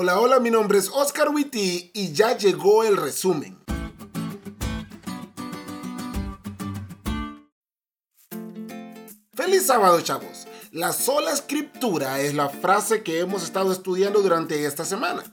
Hola, hola, mi nombre es Oscar Witty y ya llegó el resumen. Feliz sábado, chavos. La sola escritura es la frase que hemos estado estudiando durante esta semana.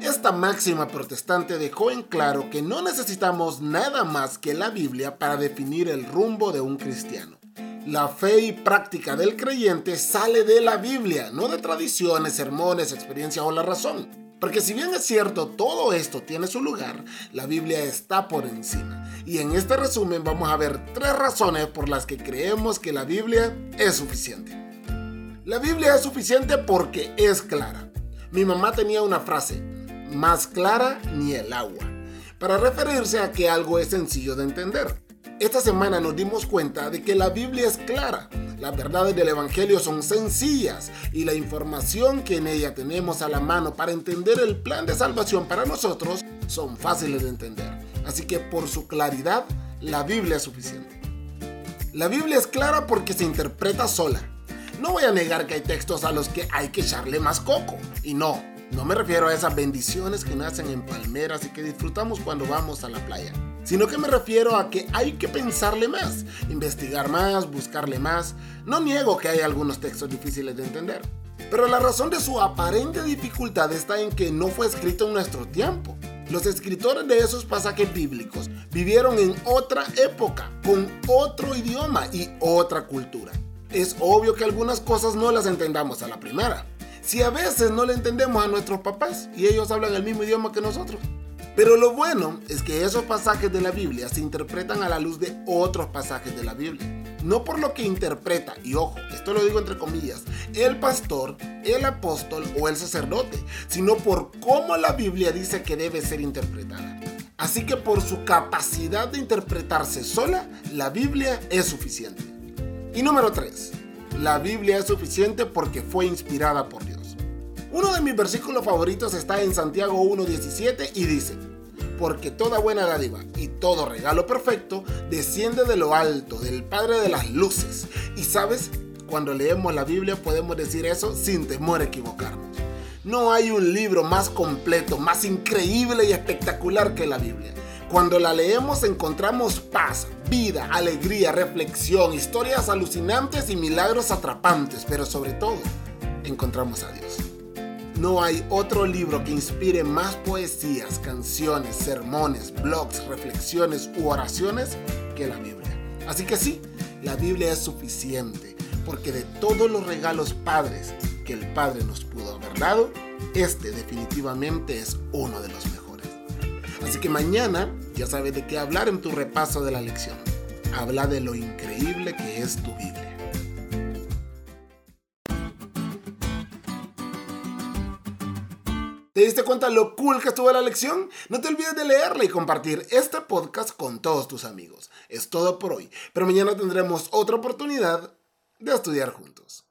Esta máxima protestante dejó en claro que no necesitamos nada más que la Biblia para definir el rumbo de un cristiano. La fe y práctica del creyente sale de la Biblia, no de tradiciones, sermones, experiencias o la razón. Porque si bien es cierto, todo esto tiene su lugar, la Biblia está por encima. Y en este resumen vamos a ver tres razones por las que creemos que la Biblia es suficiente. La Biblia es suficiente porque es clara. Mi mamá tenía una frase, más clara ni el agua, para referirse a que algo es sencillo de entender. Esta semana nos dimos cuenta de que la Biblia es clara, las verdades del Evangelio son sencillas y la información que en ella tenemos a la mano para entender el plan de salvación para nosotros son fáciles de entender. Así que por su claridad, la Biblia es suficiente. La Biblia es clara porque se interpreta sola. No voy a negar que hay textos a los que hay que echarle más coco. Y no, no me refiero a esas bendiciones que nacen en palmeras y que disfrutamos cuando vamos a la playa sino que me refiero a que hay que pensarle más, investigar más, buscarle más. No niego que hay algunos textos difíciles de entender, pero la razón de su aparente dificultad está en que no fue escrito en nuestro tiempo. Los escritores de esos pasajes bíblicos vivieron en otra época, con otro idioma y otra cultura. Es obvio que algunas cosas no las entendamos a la primera. Si a veces no le entendemos a nuestros papás y ellos hablan el mismo idioma que nosotros. Pero lo bueno es que esos pasajes de la Biblia se interpretan a la luz de otros pasajes de la Biblia. No por lo que interpreta, y ojo, esto lo digo entre comillas, el pastor, el apóstol o el sacerdote, sino por cómo la Biblia dice que debe ser interpretada. Así que por su capacidad de interpretarse sola, la Biblia es suficiente. Y número 3. La Biblia es suficiente porque fue inspirada por Dios. Uno de mis versículos favoritos está en Santiago 1.17 y dice, porque toda buena dádiva y todo regalo perfecto desciende de lo alto, del Padre de las Luces. Y sabes, cuando leemos la Biblia podemos decir eso sin temor a equivocarnos. No hay un libro más completo, más increíble y espectacular que la Biblia. Cuando la leemos encontramos paz, vida, alegría, reflexión, historias alucinantes y milagros atrapantes, pero sobre todo encontramos a Dios. No hay otro libro que inspire más poesías, canciones, sermones, blogs, reflexiones u oraciones que la Biblia. Así que sí, la Biblia es suficiente, porque de todos los regalos padres que el Padre nos pudo haber dado, este definitivamente es uno de los mejores. Así que mañana ya sabes de qué hablar en tu repaso de la lección. Habla de lo increíble que es tu Biblia. ¿Te diste cuenta lo cool que estuvo la lección? No te olvides de leerla y compartir este podcast con todos tus amigos. Es todo por hoy, pero mañana tendremos otra oportunidad de estudiar juntos.